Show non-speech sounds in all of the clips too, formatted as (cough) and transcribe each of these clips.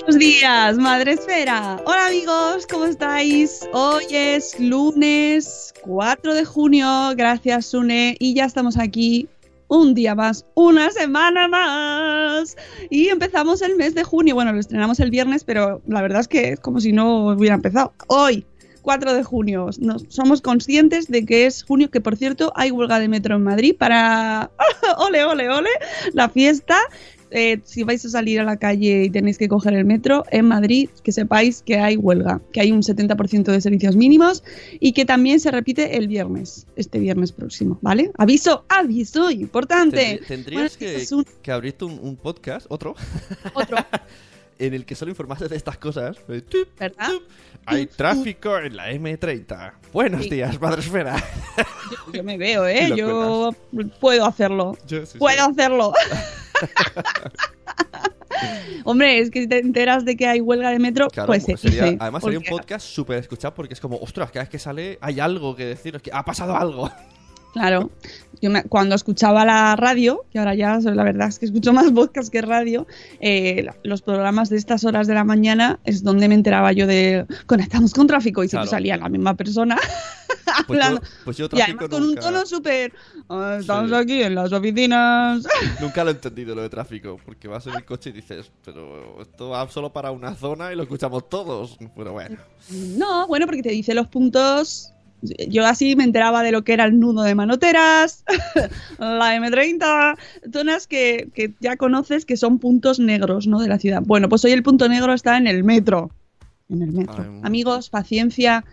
Buenos días, Madre Esfera. Hola amigos, ¿cómo estáis? Hoy es lunes 4 de junio, gracias Sune, y ya estamos aquí un día más, una semana más. Y empezamos el mes de junio. Bueno, lo estrenamos el viernes, pero la verdad es que es como si no hubiera empezado. Hoy, 4 de junio. Nos, somos conscientes de que es junio, que por cierto hay huelga de metro en Madrid para... (laughs) ole, ole, ole, la fiesta. Eh, si vais a salir a la calle y tenéis que coger el metro en Madrid, que sepáis que hay huelga, que hay un 70% de servicios mínimos y que también se repite el viernes, este viernes próximo, ¿vale? Aviso, aviso, importante. Tendrí- Tendrías Bueno, que, es un- que abrirte un, un podcast, otro, Otro, (laughs) en el que solo informarse de estas cosas. Eh, tup, ¿verdad? tup. Hay tráfico en la M30. Buenos Sí. días, Madresfera. Yo, yo me veo, (laughs) ¿eh? Yo puedo hacerlo. Yo, sí, sí. Puedo hacerlo. (laughs) Hombre, es que si te enteras de que hay huelga de metro, Claro, pues se sería- dice. además sería un podcast súper escuchado porque es como, ostras, cada vez que sale hay algo que decir, es que ha pasado algo. Claro. Yo me- cuando escuchaba la radio, que ahora ya la verdad es que escucho más (laughs) podcast que radio, eh, los programas de estas horas de la mañana es donde me enteraba yo de conectamos con tráfico y siempre Claro. salía la misma persona (laughs) Pues yo, hablando. pues yo y tráfico además con un tono súper. "Ah, estamos Sí. aquí en las oficinas. (laughs) nunca lo he entendido lo de tráfico, porque vas en el coche y dices, pero esto va solo para una zona y lo escuchamos todos. Pero bueno. No, bueno, porque te dice los puntos. Yo así me enteraba de lo que era el nudo de manoteras, (laughs) la M30, zonas que, que ya conoces que son puntos negros, ¿no? De la ciudad. Bueno, pues hoy el punto negro está en el metro. En el metro. Ay, Amigos, paciencia,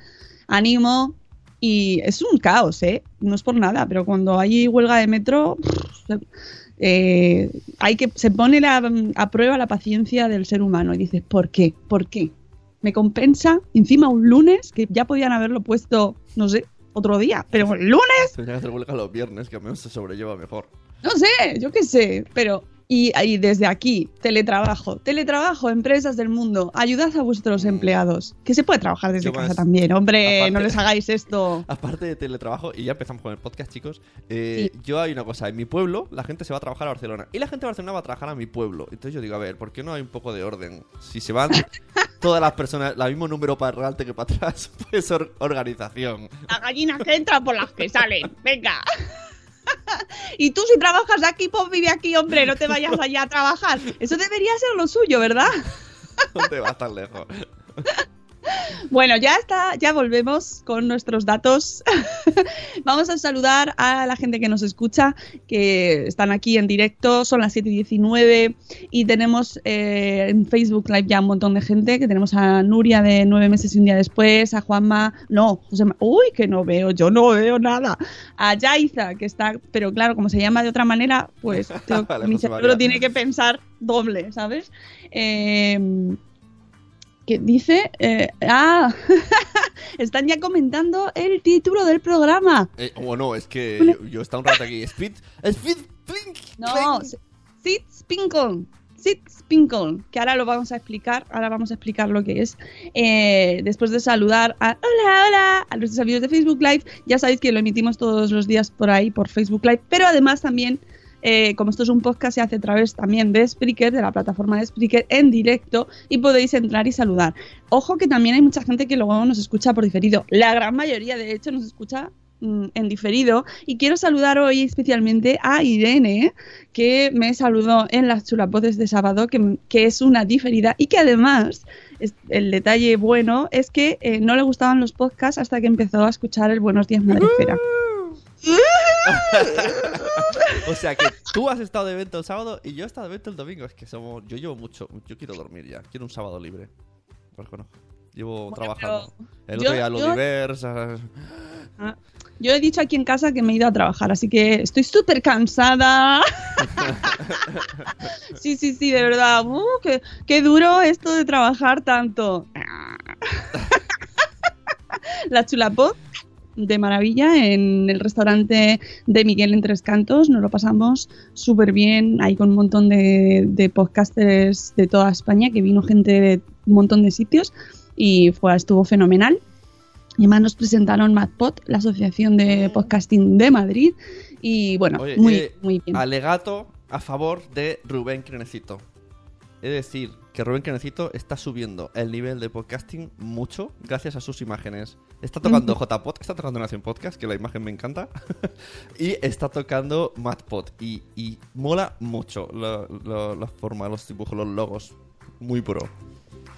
ánimo. Y es un caos, ¿eh? No es por nada, pero cuando hay huelga de metro, pff, (laughs) eh, hay que se pone la- a prueba la paciencia del ser humano y dices, ¿por qué? ¿Por qué? Me compensa encima un lunes que ya podían haberlo puesto, no sé, otro día, pero el lunes, Tendría que hacer huelga los viernes, que al menos se sobrelleva mejor. no sé, yo qué sé, pero y, y desde aquí, teletrabajo, teletrabajo, empresas del mundo, ayudad a vuestros empleados, que se puede trabajar desde casa también, hombre, aparte- no les hagáis esto. Aparte de teletrabajo, y ya empezamos con el podcast, chicos, eh, yo hay una cosa, en mi pueblo la gente se va a trabajar a Barcelona y la gente de Barcelona va a trabajar a mi pueblo. Entonces yo digo, a ver, ¿por qué no hay un poco de orden? Si se van (laughs) todas las personas, el mismo número para adelante que para atrás, (laughs) pues or- organización. Las gallinas que entran por las que salen, venga. (laughs) Y tú si trabajas aquí, pues vive aquí, hombre, no te vayas allá a trabajar. Eso debería ser lo suyo, ¿verdad? (laughs) ¿Dónde va tan lejos? Bueno, ya está, ya volvemos con nuestros datos. (laughs) Vamos a saludar a la gente que nos escucha, que están aquí en directo, son las 7 y 19 y tenemos eh, en Facebook Live ya un montón de gente, que tenemos a Nuria de nueve meses y un día después, a Juanma, no, José, Ma- uy, que no veo, yo no veo nada, a Yaiza, que está, pero claro, como se llama de otra manera, pues (laughs) tengo- Vale, mi cerebro tiene que pensar doble, ¿sabes? Eh, que dice, eh, ah, (laughs) están ya comentando el título del programa. Eh, bueno, es que yo, yo he estado un rato aquí. Speed. Speed. Plink, No, plink. Sid Spinkle. Sitspinkle, que ahora lo vamos a explicar, ahora vamos a explicar lo que es. Eh, después de saludar a hola, hola, a nuestros amigos de Facebook Live, ya sabéis que lo emitimos todos los días por ahí, por Facebook Live, pero además también eh, como esto es un podcast, se hace a través también de Spreaker, de la plataforma de Spreaker, en directo y podéis entrar y saludar. Ojo que también hay mucha gente que luego nos escucha por diferido. La gran mayoría, de hecho, nos escucha mm, en diferido y quiero saludar hoy especialmente a Irene que me saludó en las chulapotes de sábado que, que es una diferida y que además es- el detalle bueno es que eh, no le gustaban los podcasts hasta que empezó a escuchar el Buenos Días Madrefera. O sea que tú has estado de evento el sábado y yo he estado de evento el domingo. Es que somos. Yo llevo mucho. Yo quiero dormir ya. Quiero un sábado libre. Pues bueno, llevo trabajando. El yo- otro día al yo-. Ah, Yo he dicho aquí en casa que me he ido a trabajar, así que estoy súper cansada. (laughs) sí, sí, sí, de verdad. Uh, qué, qué duro esto de trabajar tanto. (laughs) La chulapot de maravilla en el restaurante de Miguel en Tres Cantos. Nos lo pasamos súper bien, ahí con un montón de, de podcasters de toda España, que vino gente de un montón de sitios y fue, estuvo fenomenal. Y además nos presentaron MadPod, la Asociación de Podcasting de Madrid. Y bueno, Oye, muy, eh, muy bien. Alegato a favor de Rubén Crenecito. Es decir, que Rubén Crenecito está subiendo el nivel de podcasting mucho gracias a sus imágenes. Está tocando JPod, está tocando Nación Podcast, que la imagen me encanta. (laughs) y está tocando MadPod. Y, y mola mucho la, la- la forma, los dibujos, los logos. Muy pro.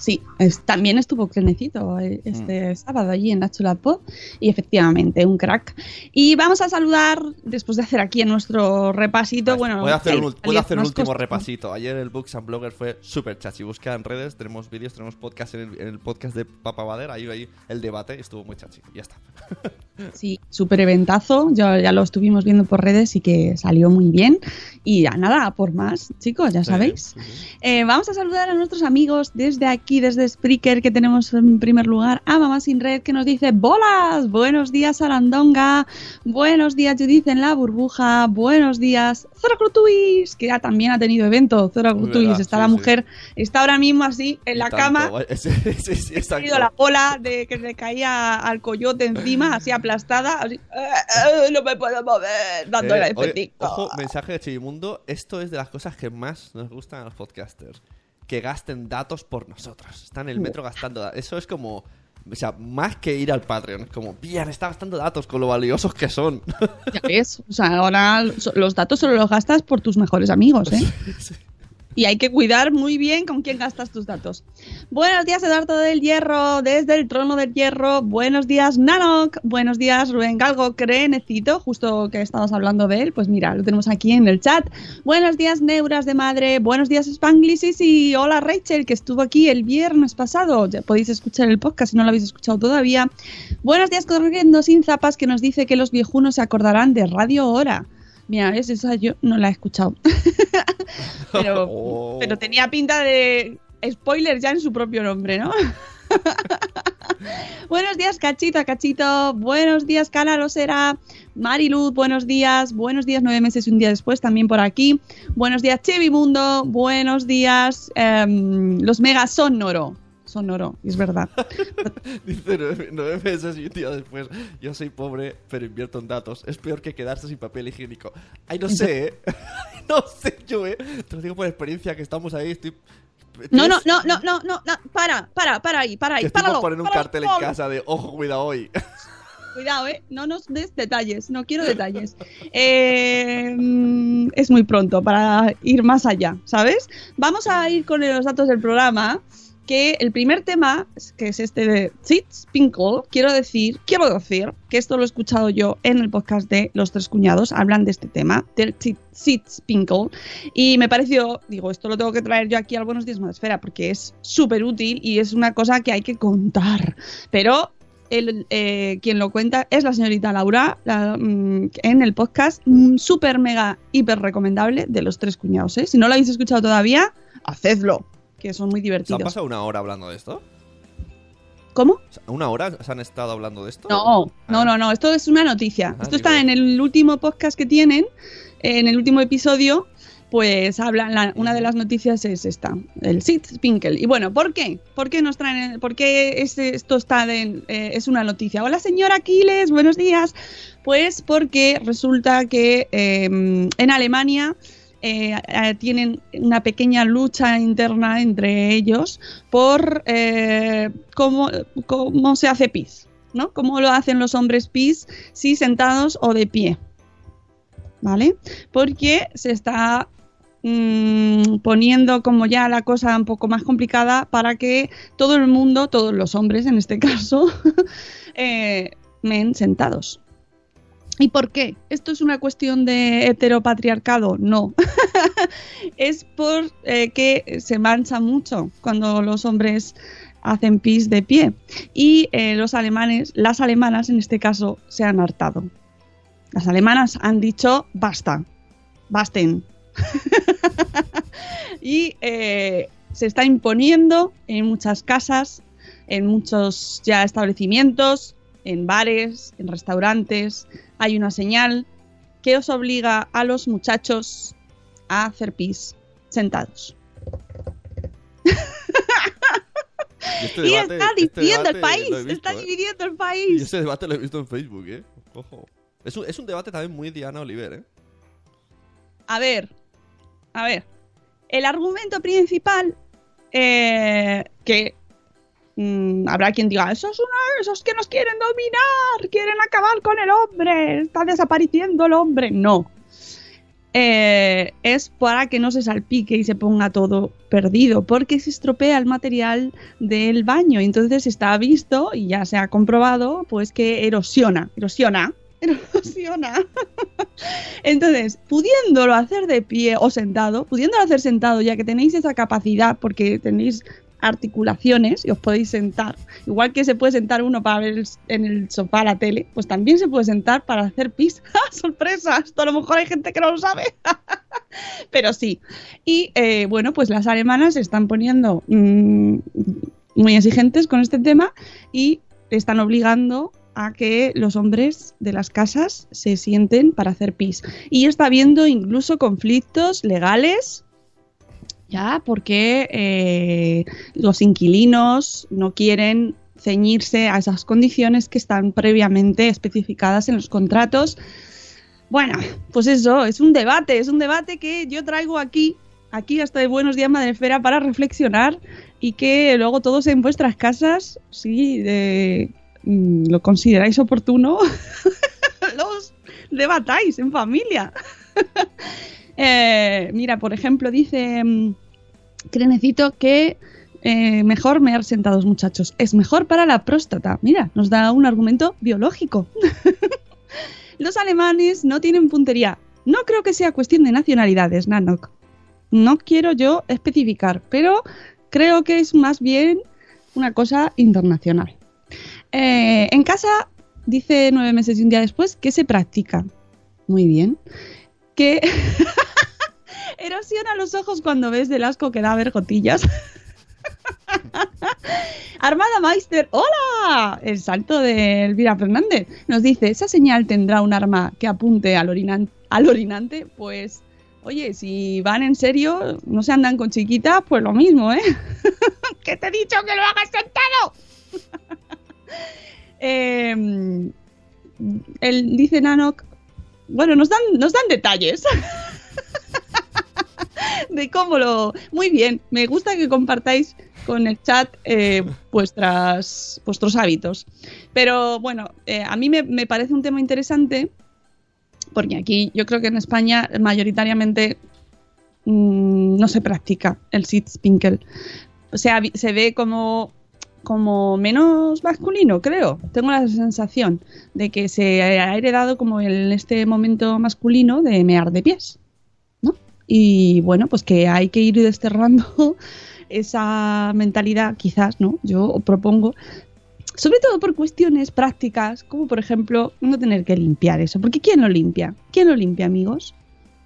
Sí, es- también estuvo Clenecito eh, este sábado allí en la Chulapod y efectivamente un crack. Y vamos a saludar, después de hacer aquí nuestro repasito, bueno... Voy a hacer un, puedo hacer un último repasito. Ayer el Books and Blogger fue súper chachi. Busca en redes, tenemos vídeos, tenemos podcast en el, en el podcast de Papa Bader. Ahí, ahí el debate estuvo muy chachi. Ya está. (laughs) Sí, súper eventazo, ya, ya lo estuvimos viendo por redes y que salió muy bien. Y ya nada, a por más, chicos, ya sabéis. Eh, vamos a saludar a nuestros amigos desde aquí, desde Spreaker, que tenemos en primer lugar a Mamá Sin Red, que nos dice ¡Bolas! Buenos días, Arandonga. Buenos días, Judith en la burbuja. Buenos días, Zora Grutuis, que ya también ha tenido evento. Zora verdad, está sí, la sí. mujer, está ahora mismo así en la tanto, cama. (laughs) Sí, Ha tenido la bola de que le caía al coyote encima, así aplastada, así, "Eh, eh, no me puedo mover, dándole Eh, el oye, ojo, mensaje de Chivimundo. Esto es de las cosas que más nos gustan a los podcasters. Que gasten datos por nosotros. Están en el metro gastando datos. Eso es como... O sea, más que ir al Patreon. Es como, bien, está gastando datos con lo valiosos que son. Ya ves, o sea, ahora los datos solo los gastas por tus mejores amigos, ¿eh? (laughs) Y hay que cuidar muy bien con quién gastas tus datos. Buenos días, Eduardo del Hierro, desde el trono del Hierro. Buenos días, Nanok. Buenos días, Rubén Galgo, Crenecito, justo que estabas hablando de él. Pues mira, lo tenemos aquí en el chat. Buenos días, Neuras de Madre. Buenos días, Spanglisis. Y hola, Rachel, que estuvo aquí el viernes pasado. Ya podéis escuchar el podcast si no lo habéis escuchado todavía. Buenos días, Corriendo Sin Zapas, que nos dice que los viejunos se acordarán de Radio Hora. Mira, ¿ves? esa yo no la he escuchado. (laughs) pero, (laughs) Oh. pero tenía pinta de spoiler ya en su propio nombre, ¿no? (laughs) buenos días, Cachito, Cachito. Buenos días, Cala será. Mariluz, buenos días. Buenos días, nueve meses y un día después, también por aquí. Buenos días, Chevimundo. Buenos días, em, los megas sonoro. Sonoro, es verdad. (laughs) Dice nueve, nueve meses y un día después. Yo soy pobre, pero invierto en datos. Es peor que quedarse sin papel higiénico. Ay, no sé, ¿eh? (laughs) no sé yo, ¿eh? Te lo digo por experiencia que estamos ahí. Estoy... No, no, ¿Tienes- no, no, no, no, no, para, para, para ahí, para ahí, por páralo. poner un páralo, cartel en casa de ojo, cuidado hoy. (laughs) Cuidado, eh, no nos des detalles, no quiero detalles. Eh, es muy pronto para ir más allá, ¿sabes? Vamos a ir con los datos del programa. Que el primer tema, que es este de Spinkle, quiero decir, quiero decir que esto lo he escuchado yo en el podcast de Los Tres Cuñados, hablan de este tema, del Spinkle, y me pareció, digo, esto lo tengo que traer yo aquí al Buenos Días Madresfera, porque es súper útil y es una cosa que hay que contar. Pero el, eh, quien lo cuenta es la señorita Laura la, mm, en el podcast mm, súper mega hiper recomendable de los tres cuñados. ¿eh? Si no lo habéis escuchado todavía, hacedlo, que son muy ¿Se han divertidos. pasado una hora hablando de esto? ¿Cómo? ¿Una hora se han estado hablando de esto? No, no, Ah. no, no, esto es una noticia. Ah, esto está en el último podcast que tienen, en el último episodio, pues hablan, la- una de las noticias es esta, el Sitzpinkel. Y bueno, ¿por qué? ¿Por qué nos traen, por qué es- esto está de- eh, es una noticia? Hola señora Aquiles, buenos días. Pues porque resulta que eh, en Alemania eh, tienen una pequeña lucha interna entre ellos por eh, cómo, cómo se hace pis, ¿no? Cómo lo hacen los hombres pis, si sentados o de pie. ¿Vale? Porque se está mm, poniendo como ya la cosa un poco más complicada para que todo el mundo, todos los hombres en este (laughs) caso, eh, men sentados. ¿Y por qué? ¿Esto es una cuestión de heteropatriarcado? No. (laughs) es por eh, que se mancha mucho cuando los hombres hacen pis de pie. Y eh, los alemanes, las alemanas en este caso, se han hartado. Las alemanas han dicho basta, basten. (laughs) y eh, se está imponiendo en muchas casas, en muchos ya establecimientos, en bares, en restaurantes. Hay una señal que os obliga a los muchachos a hacer pis sentados. Y, este (laughs) y está este dividiendo el país, visto, está ¿eh? dividiendo el Y país. ese debate lo he visto en Facebook, ¿eh? Ojo. Es un, es un debate también muy Diana Oliver, ¿eh? A ver, a ver. El argumento principal eh, que mm, habrá quien diga, esos, esos que nos quieren dominar, quieren acabar con el hombre, está desapareciendo el hombre. No. Eh, es para que no se salpique y se ponga todo perdido, porque se estropea el material del baño. Entonces está visto y ya se ha comprobado, pues que erosiona, erosiona, (laughs) erosiona. Entonces, pudiéndolo hacer de pie o sentado, pudiéndolo hacer sentado, ya que tenéis esa capacidad, porque tenéis articulaciones y os podéis sentar, igual que se puede sentar uno para ver el- en el sofá la tele, pues también se puede sentar para hacer pis. (laughs) ¡Ah, ¡Sorpresa! Esto a lo mejor hay gente que no lo sabe. (laughs) Pero sí. Y eh, bueno, pues las alemanas se están poniendo mm, muy exigentes con este tema y están obligando a que los hombres de las casas se sienten para hacer pis. Y está habiendo incluso conflictos legales, ya, porque eh, los inquilinos no quieren ceñirse a esas condiciones que están previamente especificadas en los contratos. Bueno, pues eso, es un debate, es un debate que yo traigo aquí, aquí hasta de Buenos Días Madrefera para reflexionar y que luego todos en vuestras casas, si de- mm, lo consideráis oportuno, (laughs) los debatáis en familia. (laughs) Eh, mira, por ejemplo, dice mm, Crenecito que eh, mejor mear sentados, muchachos. Es mejor para la próstata. Mira, nos da un argumento biológico. (laughs) Los alemanes no tienen puntería. No creo que sea cuestión de nacionalidades, Nanok. No quiero yo especificar, pero creo que es más bien una cosa internacional. Eh, en casa, dice nueve meses y un día después, que se practica. Muy bien. Que (laughs) erosiona los ojos cuando ves del asco que da vergotillas. (laughs) Armada Meister, ¡hola! El salto de Elvira Fernández nos dice, ¿esa señal tendrá un arma que apunte al, orinan- al orinante? Pues, oye, si van en serio, no se andan con chiquitas, pues lo mismo, ¿eh? (laughs) que te he dicho que lo hagas sentado. Él dice Nanok, bueno, nos dan, nos dan detalles (laughs) de cómo lo... Muy bien, me gusta que compartáis con el chat eh, vuestras, vuestros hábitos. Pero bueno, eh, a mí me, me parece un tema interesante porque aquí yo creo que en España mayoritariamente mm, no se practica el Sitzpinkel. O sea, vi- se ve como, como menos masculino, creo. Tengo la sensación de que se ha heredado como en este momento masculino de mear de pies. ¿no? Y bueno, pues que hay que ir desterrando (laughs) esa mentalidad, quizás, ¿no? Yo propongo, sobre todo por cuestiones prácticas, como por ejemplo no tener que limpiar eso. Porque ¿quién lo limpia? ¿Quién lo limpia, amigos?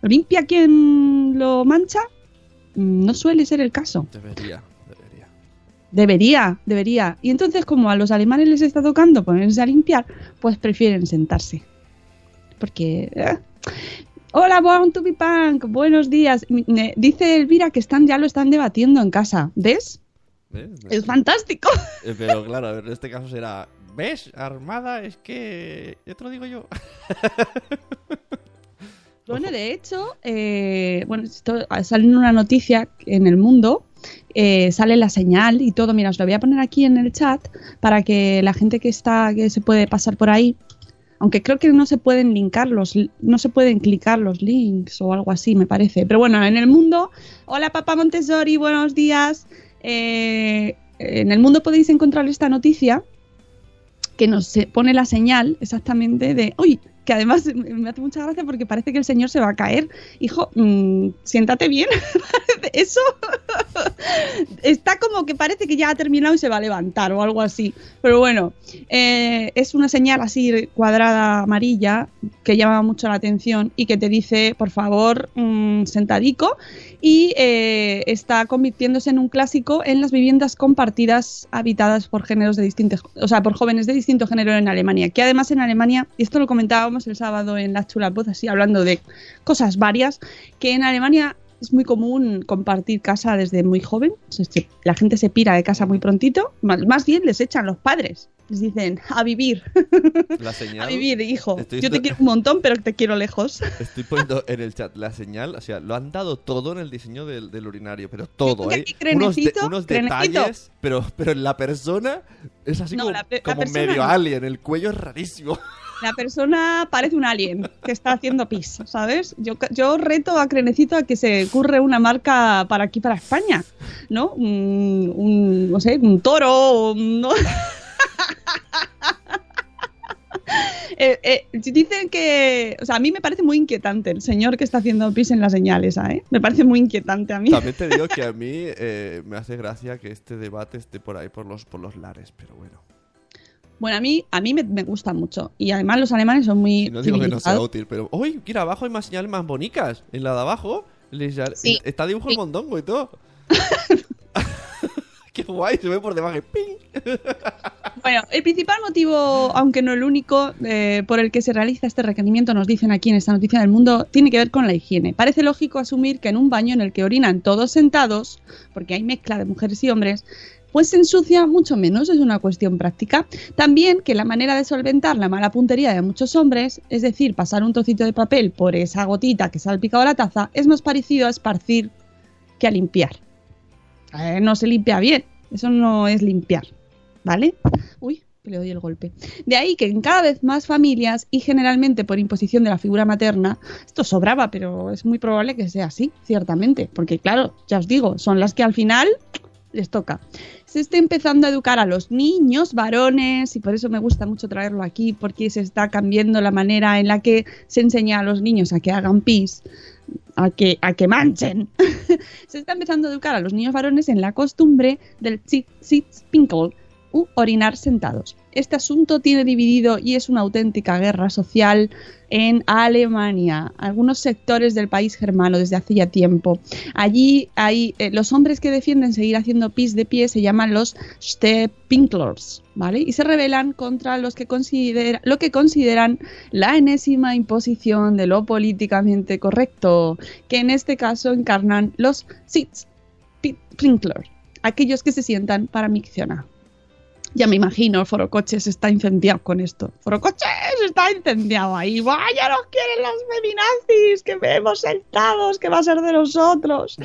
¿Lo limpia quien lo mancha? Mm, No suele ser el caso. Debería, debería. Debería, debería. Y entonces, como a los alemanes les está tocando ponerse a limpiar, pues prefieren sentarse. Porque. eh, Hola, Born to be Punk. Buenos días. Me- Dice Elvira que están ya lo están debatiendo en casa. ¿Ves? ¿Ves? Es fantástico. Eh, Pero claro, en este caso será. ¿Ves? Armada es que. Ya te lo digo yo. Bueno, de hecho, eh, bueno, esto sale en una noticia en el mundo, eh, sale la señal y todo. Mira, os lo voy a poner aquí en el chat para que la gente que está, que se puede pasar por ahí, aunque creo que no se pueden linkar los, no se pueden clicar los links o algo así, me parece. Pero bueno, en el mundo, hola papá Montessori, buenos días. Eh, en el mundo podéis encontrar esta noticia que nos pone la señal exactamente de, uy, que además me hace mucha gracia porque parece que el señor se va a caer. Hijo, mm, siéntate bien. (laughs) Eso (laughs) está como que parece que ya ha terminado y se va a levantar o algo así. Pero bueno, eh, es una señal así cuadrada amarilla que llama mucho la atención y que te dice, por favor, mm, sentadico. Y eh, está convirtiéndose en un clásico en las viviendas compartidas habitadas por géneros de distintos, o sea, por jóvenes de distinto género en Alemania. Que además en Alemania, y esto lo comentábamos el sábado en la chula voz, así hablando de cosas varias, que en Alemania es muy común compartir casa desde muy joven. La gente se pira de casa muy prontito. Más, bien les echan los padres. Les dicen, a vivir, (laughs) La señal. (laughs) a vivir, hijo. Estoy Yo te quiero un montón, pero te quiero lejos. (laughs) Estoy poniendo en el chat la señal, o sea, lo han dado todo en el diseño del, del urinario, pero todo, ¿eh? Unos, de- unos detalles, pero, pero en la persona es así No, como, la pe- la como persona medio no. alien, el cuello es rarísimo. La persona parece un alien que está haciendo pis, ¿sabes? Yo, yo reto a Crenecito a que se curre una marca para aquí, para España, ¿no? Un, un, no sé, un toro, un-. (laughs) Eh, eh, dicen que, o sea, a mí me parece muy inquietante el señor que está haciendo pis en la señal esa, ¿eh? Me parece muy inquietante a mí. También te digo que a mí eh, me hace gracia que este debate esté por ahí por los, por los lares, pero bueno. Bueno, a mí, a mí me, me gusta mucho y además los alemanes son muy Y no digo que no sea útil, pero... ¡Uy! Mira, abajo hay más señales más bonitas. En la de abajo les Sí. está dibujo el mondongo y todo. (laughs) (laughs) ¡Qué guay! Se ve por debajo. ¡ping! Bueno, el principal motivo, aunque no el único, eh, por el que se realiza este requerimiento, nos dicen aquí en esta noticia del mundo, tiene que ver con la higiene. Parece lógico asumir que en un baño en el que orinan todos sentados, porque hay mezcla de mujeres y hombres, pues se ensucia mucho menos, es una cuestión práctica. También que la manera de solventar la mala puntería de muchos hombres, es decir, pasar un trocito de papel por esa gotita que se ha salpicado la taza, es más parecido a esparcir que a limpiar. Eh, no se limpia bien, eso no es limpiar, ¿vale? Uy, que le doy el golpe. De ahí que en cada vez más familias y generalmente por imposición de la figura materna, esto sobraba, pero es muy probable que sea así, ciertamente, porque claro, ya os digo, son las que al final les toca. Se está empezando a educar a los niños varones y por eso me gusta mucho traerlo aquí porque se está cambiando la manera en la que se enseña a los niños a que hagan pis, a que, a que manchen. (laughs) se está empezando a educar a los niños varones en la costumbre del sit, sit spinkle u orinar sentados. Este asunto tiene dividido y es una auténtica guerra social en Alemania, algunos sectores del país germano desde hace ya tiempo. Allí hay eh, los hombres que defienden seguir haciendo pis de pie se llaman los Stepinklers, ¿vale? Y se rebelan contra los que considera, lo que consideran la enésima imposición de lo políticamente correcto, que en este caso encarnan los Sitzpinklers, aquellos que se sientan para miccionar. Ya me imagino, el Forocoches está incendiado con esto. Forocoches está incendiado ahí. ¡Vaya, nos quieren los feminazis! ¡Que vemos sentados! ¿Qué va a ser de nosotros?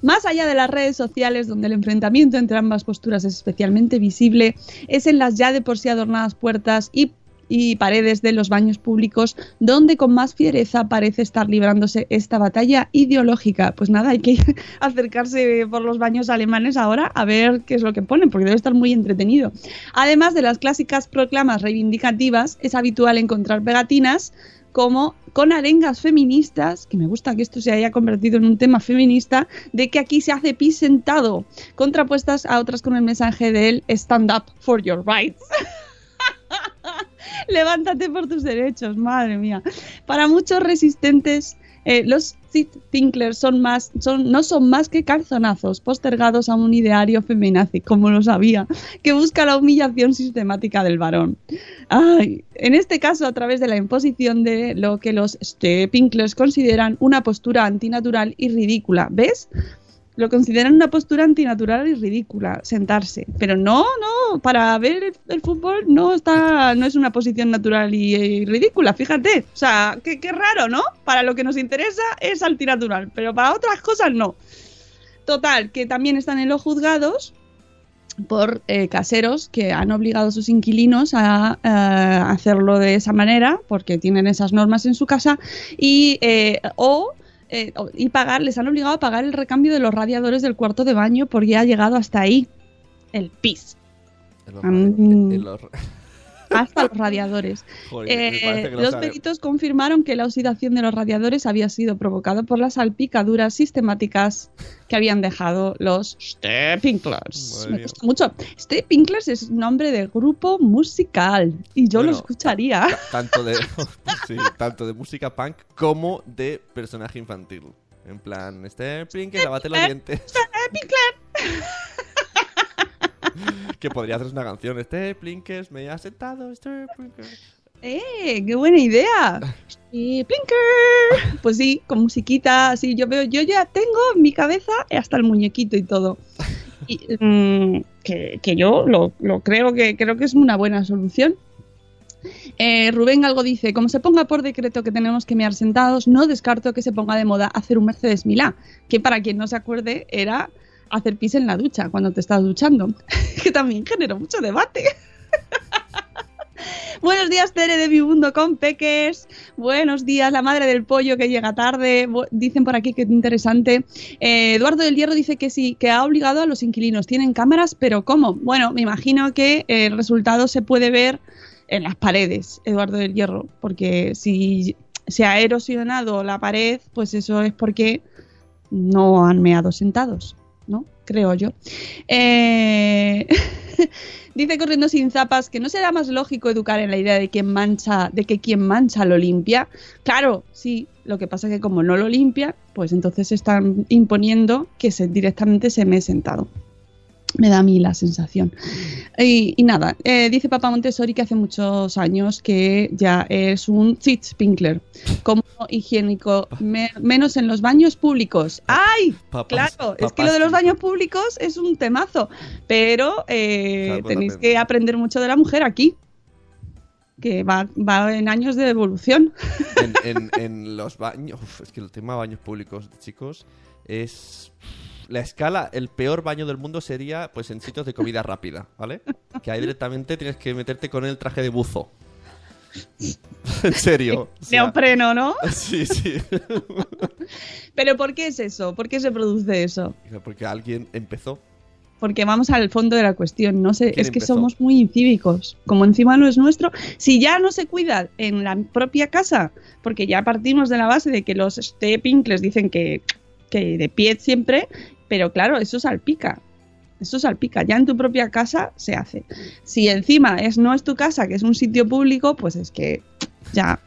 Más allá de las redes sociales, donde el enfrentamiento entre ambas posturas es especialmente visible, es en las ya de por sí adornadas puertas y y paredes de los baños públicos, donde con más fiereza parece estar librándose esta batalla ideológica. Pues nada, hay que (laughs) acercarse por los baños alemanes ahora a ver qué es lo que ponen, porque debe estar muy entretenido. Además de las clásicas proclamas reivindicativas, es habitual encontrar pegatinas como con arengas feministas, que me gusta que esto se haya convertido en un tema feminista, de que aquí se hace pis sentado, contrapuestas a otras con el mensaje del stand up for your rights. (laughs) (laughs) Levántate por tus derechos, madre mía. Para muchos resistentes, Eh, los Tinklers son más, son, no son más que calzonazos postergados a un ideario feminazi, como lo sabía, que busca la humillación sistemática del varón. Ay, en este caso, a través de la imposición de lo que los Pinklers consideran una postura antinatural y ridícula. ¿Ves? lo consideran una postura antinatural y ridícula, sentarse. Pero no, no, para ver el, fútbol no está, no es una posición natural y, ridícula, fíjate. O sea, qué, raro, ¿no? Para lo que nos interesa es antinatural, pero para otras cosas no. Total, que también están en los juzgados por eh, caseros que han obligado a sus inquilinos a eh, hacerlo de esa manera porque tienen esas normas en su casa y eh, o eh, y pagar, les han obligado a pagar el recambio de los radiadores del cuarto de baño porque ha llegado hasta ahí el pis. (laughs) hasta los radiadores. Eh, los peritos confirmaron que la oxidación de los radiadores había sido provocada por las salpicaduras sistemáticas que habían dejado los Stepinklers. Me gusta mucho. Stepinklers es nombre de grupo musical y yo lo escucharía. (laughs) Tanto de, (laughs) tanto de música punk como de personaje infantil. En plan, Stepinkler, lavate los dientes. Stepinkler. (laughs) que podría hacer una canción. Este Plinkers me ha sentado. Este ¡Eh! ¡Qué buena idea! Y Plinker. Pues sí, con musiquita, así yo veo, yo ya tengo en mi cabeza hasta el muñequito y todo. Y, mm, que, yo lo, creo que creo que es una buena solución. Eh, Rubén algo dice, como se ponga por decreto que tenemos que mear sentados, no descarto que se ponga de moda hacer un Mercedes Milá, que para quien no se acuerde era hacer pis en la ducha cuando te estás duchando, (laughs) que también generó mucho debate. (laughs) Buenos días, Tere de mi con peques. Buenos días, la madre del pollo que llega tarde. Dicen por aquí que es interesante. Eh, Eduardo del Hierro dice que sí, que ha obligado a los inquilinos. Tienen cámaras, pero ¿cómo? Bueno, me imagino que el resultado se puede ver en las paredes, Eduardo del Hierro, porque si se ha erosionado la pared, pues eso es porque no han meado sentados. ¿No? Creo yo. Eh, (laughs) dice corriendo sin zapas que no será más lógico educar en la idea de quien mancha, de que quien mancha lo limpia. Claro, sí. Lo que pasa es que como no lo limpia, pues entonces están imponiendo que se, directamente se me he sentado me da a mí la sensación. Y, nada, eh, dice Papá Montessori que hace muchos años que ya es un Spinkler, como higiénico, menos en los baños públicos. ¡Ay! claro, es que lo de los baños públicos es un temazo, pero eh, tenéis que aprender mucho de la mujer aquí que va, en años de evolución. (laughs) En, en (laughs) los baños, es que el tema de baños públicos, chicos, es la escala, el peor baño del mundo sería pues en sitios de comida rápida, ¿vale? Que ahí directamente tienes que meterte con el traje de buzo. (laughs) en serio. Neopreno, ¿no? (laughs) Sí, sí. Pero ¿por qué es eso? ¿Por qué se produce eso? Porque alguien empezó. Porque vamos al fondo de la cuestión, no sé, es que somos muy incívicos. Como encima no es nuestro, si ya no se cuida en la propia casa, porque ya partimos de la base de que los stepping les dicen que, que de pie siempre pero claro, eso salpica. Eso salpica. Ya en tu propia casa se hace. Si encima es no es tu casa, que es un sitio público, pues es que ya.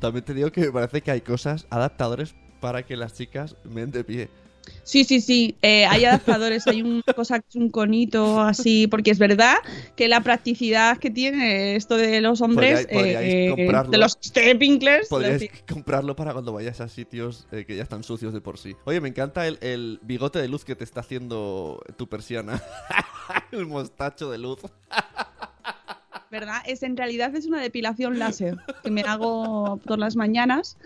También te digo que me parece que hay cosas, adaptadores para que las chicas ven de pie. Sí, sí, sí. Eh, hay adaptadores, hay una cosa que es un conito así, porque es verdad que la practicidad que tiene esto de los hombres, eh, de los stepinklers. Podríais comprarlo para cuando vayas a sitios eh, que ya están sucios de por sí. Oye, me encanta el, el bigote de luz que te está haciendo tu persiana. (laughs) el mostacho de luz. (laughs) ¿verdad? Es en realidad es una depilación láser que me hago todas las mañanas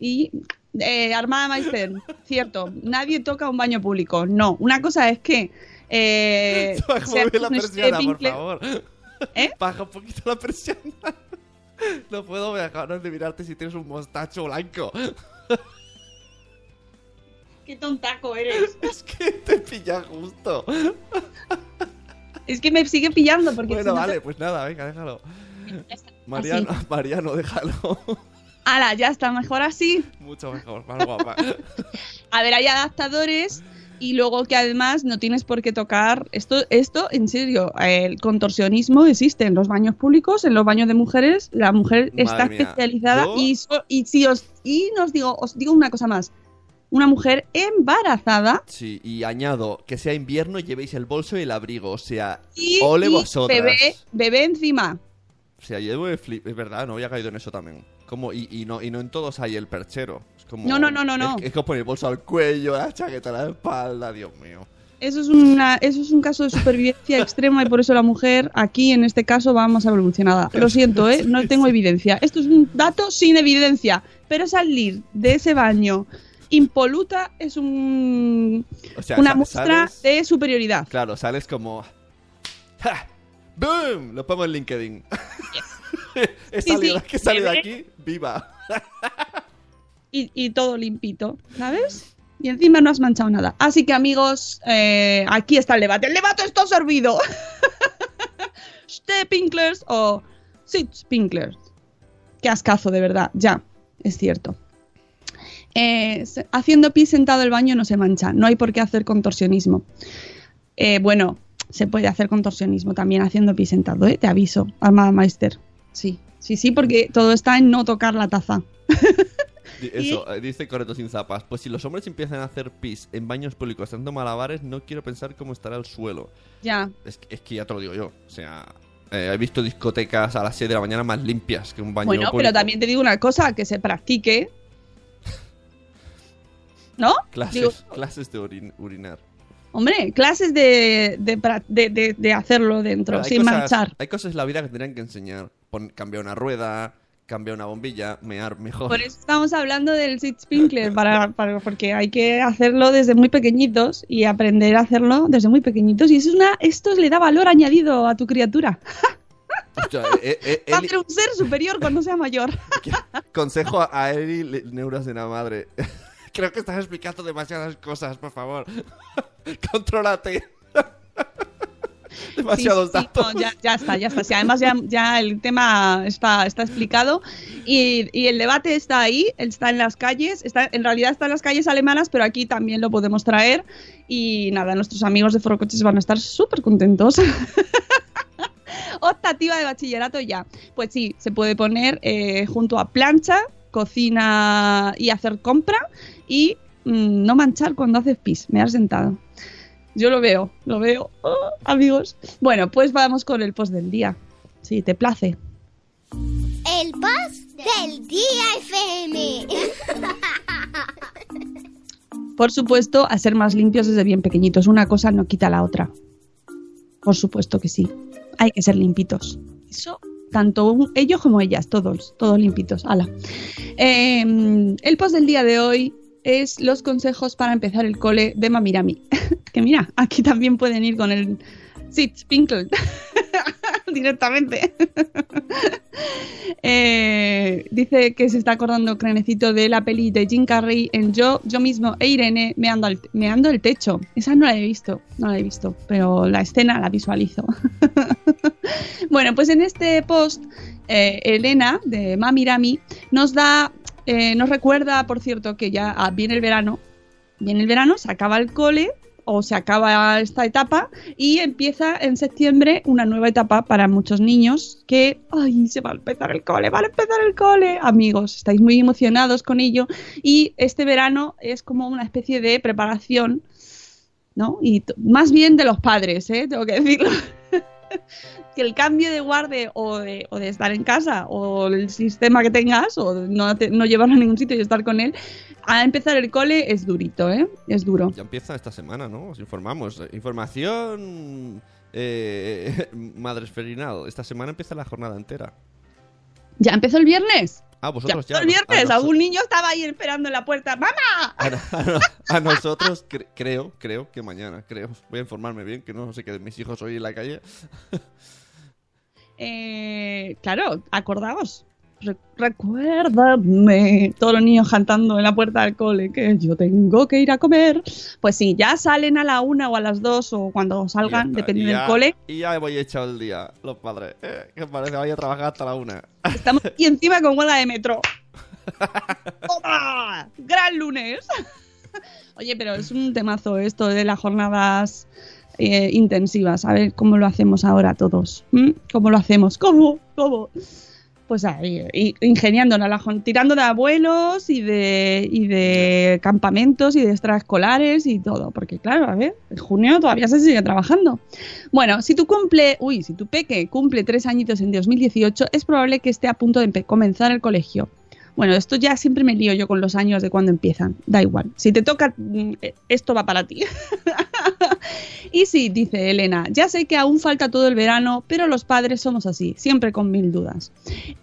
y eh, Armada Meister, cierto, nadie toca un baño público. No, una cosa es que eh, (laughs) la persiana, por favor. (laughs) ¿Eh? Baja un poquito la persiana. (laughs) No puedo dejar de mirarte si tienes un mostacho blanco. Qué tontaco eres. Es que te pilla justo. Es que me sigue pillando porque... Bueno, vale, pues nada, venga, déjalo. (laughs) Mariano, Mariano, déjalo. (laughs) ¡Hala! Ya está, mejor así. Mucho mejor, más guapa. (laughs) a ver, hay adaptadores Y luego que además no tienes por qué tocar. Esto, esto en serio, el contorsionismo existe en los baños públicos, en los baños de mujeres. La mujer está mía, especializada yo- y, so- y si os y nos digo, os digo una cosa más. Una mujer embarazada Sí, y añado que sea invierno llevéis el bolso y el abrigo. O sea, y, ole y vosotras. bebé, bebé encima. O sea, yo flip, es verdad, no había caído en eso también. Como, y, y no, y no en todos hay el perchero. Es como, No, no, no, no, no. Es, es como poner el bolso al cuello, la chaqueta a la espalda, Dios mío. Eso es, una, eso es un caso de supervivencia (laughs) extrema y por eso la mujer aquí en este caso va más evolucionada. Lo siento, ¿eh? (laughs) no tengo evidencia. Esto es un dato sin evidencia. Pero salir de ese baño impoluta es un, O sea, una muestra sales- de superioridad. Claro, sales como. ¡Ja! ¡Boom! Lo pongo en LinkedIn. (laughs) He salido, sí, que he salido de aquí, viva. Y, y todo limpito, ¿sabes? Y encima no has manchado nada. Así que amigos, eh, aquí está el debate. ¡El debate está servido! (laughs) Stepinklers o Sitzpinklers. Qué ascazo, de verdad. Ya, es cierto. Eh, haciendo pis sentado el baño no se mancha. No hay por qué hacer contorsionismo. Eh, bueno, se puede hacer contorsionismo también haciendo pis sentado, ¿eh? Te aviso, Armada Meister. Sí, sí, sí, porque todo está en no tocar la taza. (laughs) Eso, eh, dice Correcto sin zapas. Pues si los hombres empiezan a hacer pis en baños públicos haciendo malabares, no quiero pensar cómo estará el suelo. Ya. Es, que- es que ya te lo digo yo. O sea, eh, he visto discotecas a las 6 de la mañana más limpias que un baño Bueno, público. pero también te digo una cosa, que se practique. ¿No? Clases, Digo, clases de urinar. hombre, clases de, de, de- hacerlo dentro, sin cosas- manchar. Hay cosas en la vida que tendrían que enseñar. Pon- cambiar una rueda, cambiar una bombilla, mear mejor. Por eso estamos hablando del Sitzpinkler, (laughs) para, para, porque hay que hacerlo desde muy pequeñitos y aprender a hacerlo desde muy pequeñitos. Y eso es una, esto le da valor añadido a tu criatura. (laughs) Hostia, eh, eh, Va a Eli- ser un ser superior cuando sea mayor. (laughs) consejo a- le- neuras de la madre. Creo que estás explicando demasiadas cosas, por favor. (laughs) Contrólate. (laughs) Demasiados Sí, sí, datos. no, ya, ya está, ya está. Sí, además ya, ya el tema está, está explicado y, y el debate está ahí, está en las calles, está, en realidad está en las calles alemanas, pero aquí también lo podemos traer y nada, nuestros amigos de Forocoches van a estar súper contentos. (laughs) Optativa de bachillerato ya. Pues sí, se puede poner eh, junto a plancha, cocina y hacer compra y mm, no manchar cuando haces pis, me has sentado. Yo lo veo, lo veo, Oh, amigos. Bueno, pues vamos con el post del día. Si te place. El post del día FM. Por supuesto, a ser más limpios desde bien pequeñitos. Una cosa no quita la otra. Por supuesto que sí. Hay que ser limpitos. Eso, tanto ellos como ellas, todos, todos limpitos. Ala. Eh, el post del día de hoy es los consejos para empezar el cole de Mamirami. (laughs) que mira, aquí también pueden ir con el Sitzpinkel (laughs) directamente. (laughs) Eh, dice que se está acordando Crenecito de la peli de Jim Carrey en Yo, yo mismo e Irene meando, al- meando el techo. Esa no la he visto, no la he visto, pero la escena la visualizo. (laughs) bueno, pues en este post, eh, Elena de Mamirami nos da, eh, nos recuerda, por cierto, que ya ah, viene el verano. Viene el verano, se acaba el cole o se acaba esta etapa y empieza en septiembre una nueva etapa para muchos niños que, ay, se va a empezar el cole, va a empezar el cole. Amigos, estáis muy emocionados con ello y este verano es como una especie de preparación, ¿no? Y más bien de los padres, ¿eh? Tengo que decirlo. (laughs) que el cambio de guarde o de, o de estar en casa o el sistema que tengas o no, te- no llevarlo a ningún sitio y estar con él, a empezar el cole es durito, ¿eh? Es duro. Ya empieza esta semana, ¿no? Os informamos. Información. Eh, (laughs) Madres Ferinal. Esta semana empieza la jornada entera. ¿Ya empezó el viernes? Ah, Ya vosotros ya. empezó el viernes. A, Algún niño estaba ahí esperando en la puerta. ¡Mamá! a- a (laughs) nosotros cre- creo, creo que mañana. Creo. Voy a informarme bien, que no se queden mis hijos hoy en la calle. Eh, claro, acordaos. Re- recuérdame. Todos los niños cantando en la puerta del cole que yo tengo que ir a comer. Pues sí, ya salen a la una o a las dos o cuando salgan, está. Y del cole. Y ya voy echado el día, los padres. Eh, que parece vaya a trabajar hasta la una. Estamos (laughs) y encima con huelga de metro. ¡Toma! ¡Gran lunes! (laughs) Oye, pero es un temazo esto de las jornadas eh, intensivas. A ver cómo lo hacemos ahora todos. ¿Mm? ¿Cómo lo hacemos? ¿Cómo? ¿Cómo? Pues ahí, ingeniándonos, la tirando de abuelos y de, y de campamentos y de extraescolares y todo. Porque claro, a ver, en junio todavía se sigue trabajando. Bueno, si tu cumple, uy, si tu peque cumple tres añitos en 2018, es probable que esté a punto de comenzar el colegio. Bueno, esto ya siempre me lío yo con los años de cuando empiezan. Da igual. Si te toca, mm, eh, esto va para ti. (laughs) y sí, dice Elena, ya sé que aún falta todo el verano, pero los padres somos así, siempre con mil dudas.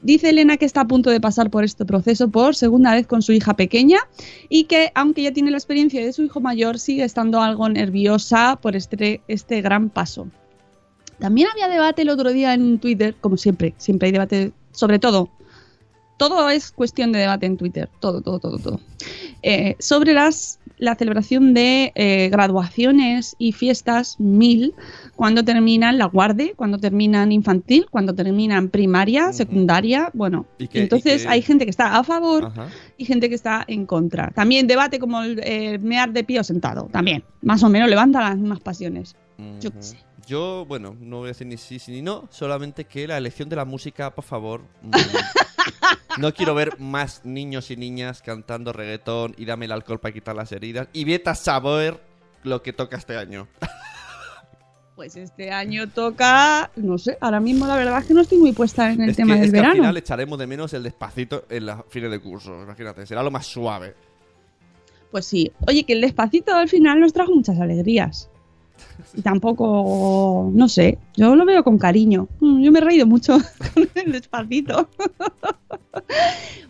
Dice Elena que está a punto de pasar por este proceso por segunda vez con su hija pequeña y que, aunque ya tiene la experiencia de su hijo mayor, sigue estando algo nerviosa por este, este gran paso. También había debate el otro día en Twitter, como siempre, siempre hay debate, sobre todo todo es cuestión de debate en Twitter, todo, todo, todo, todo. Eh, sobre las, la celebración de eh, graduaciones y fiestas mil, cuando terminan la guardia, cuando terminan infantil, cuando terminan primaria, secundaria, bueno. ¿Y qué- y entonces hay gente que está a favor Ajá. y gente que está en contra. También debate como el eh, mear de pie o sentado, también. Más o menos levanta las mismas pasiones. Yo qué sé. Yo, bueno, no voy a decir ni sí sí, ni no, solamente que la elección de la música, por favor. mm, no quiero ver más niños y niñas cantando reggaetón y dame el alcohol para quitar las heridas. Y vete a saber lo que toca este año. Pues este año toca, no sé, ahora mismo la verdad es que no estoy muy puesta en el es tema que, del es que al verano. final echaremos de menos el despacito en las fines de curso. Imagínate, será lo más suave. Pues sí. Oye, que el despacito al final nos trajo muchas alegrías. Y tampoco, no sé, yo lo veo con cariño. Mm, Yo me he reído mucho (laughs) con el despacito.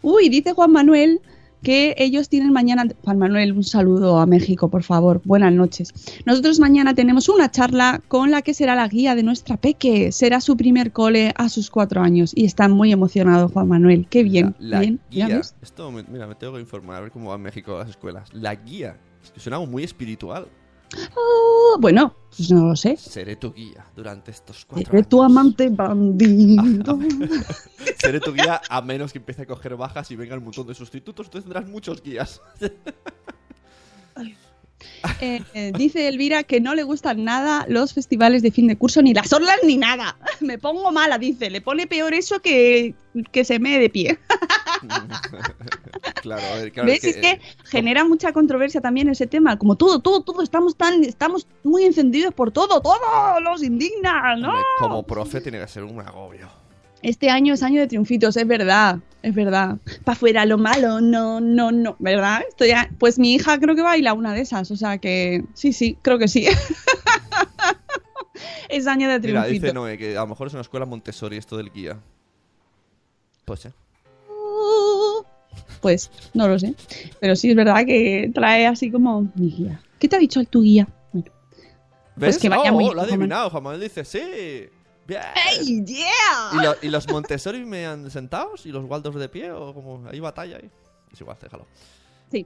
Uy, dice Juan Manuel que ellos tienen mañana, Juan Manuel, un saludo a México, por favor, buenas noches. Nosotros mañana tenemos una charla con la que será la guía de nuestra Peque, será su primer cole a sus cuatro años y está muy emocionado Juan Manuel, qué bien, La bien, guía. Esto, mira, me tengo que informar a ver cómo va México las escuelas. La guía. Es que suena algo muy espiritual. Oh, bueno, pues no lo sé. Seré tu guía durante estos cuatro Seré tu amante bandido. (laughs) Seré tu guía a menos que empiece a coger bajas y venga un montón de sustitutos. Entonces tendrás muchos guías. (laughs) Eh, eh, dice Elvira que no le gustan nada los festivales de fin de curso, ni las orlas, ni nada. (laughs) Me pongo mala, dice. Le pone peor eso que, que se me de pie. Claro, a ver, claro. ¿Ves? Es que, genera mucha controversia también ese tema. Como todo, todo, todo. Estamos tan, estamos muy encendidos por todo. Todo nos indigna, ¿no? como profe tiene que ser un agobio. Este año es año de triunfitos, es verdad, es verdad. Para afuera lo malo, no, no, no, ¿verdad? Esto ya, pues mi hija creo que baila una de esas, o sea que sí, sí, creo que sí. (laughs) es año de Mira, triunfitos. dice Noé que a lo mejor es una escuela Montessori esto del guía. Pues eh. Pues no lo sé, pero sí es verdad que trae así como mi guía. ¿Qué te ha dicho el tu guía? Bueno, ¿Ves? pues que vaya oh, muy oh, lo ha adivinado. Juan Manuel dice, sí. Bien. ¡Hey, yeah! ¿Y, lo- y los Montessori me han sentados? ¿Y los Waldorf de pie? ¿O como hay batalla ahí? Es igual, déjalo. Sí.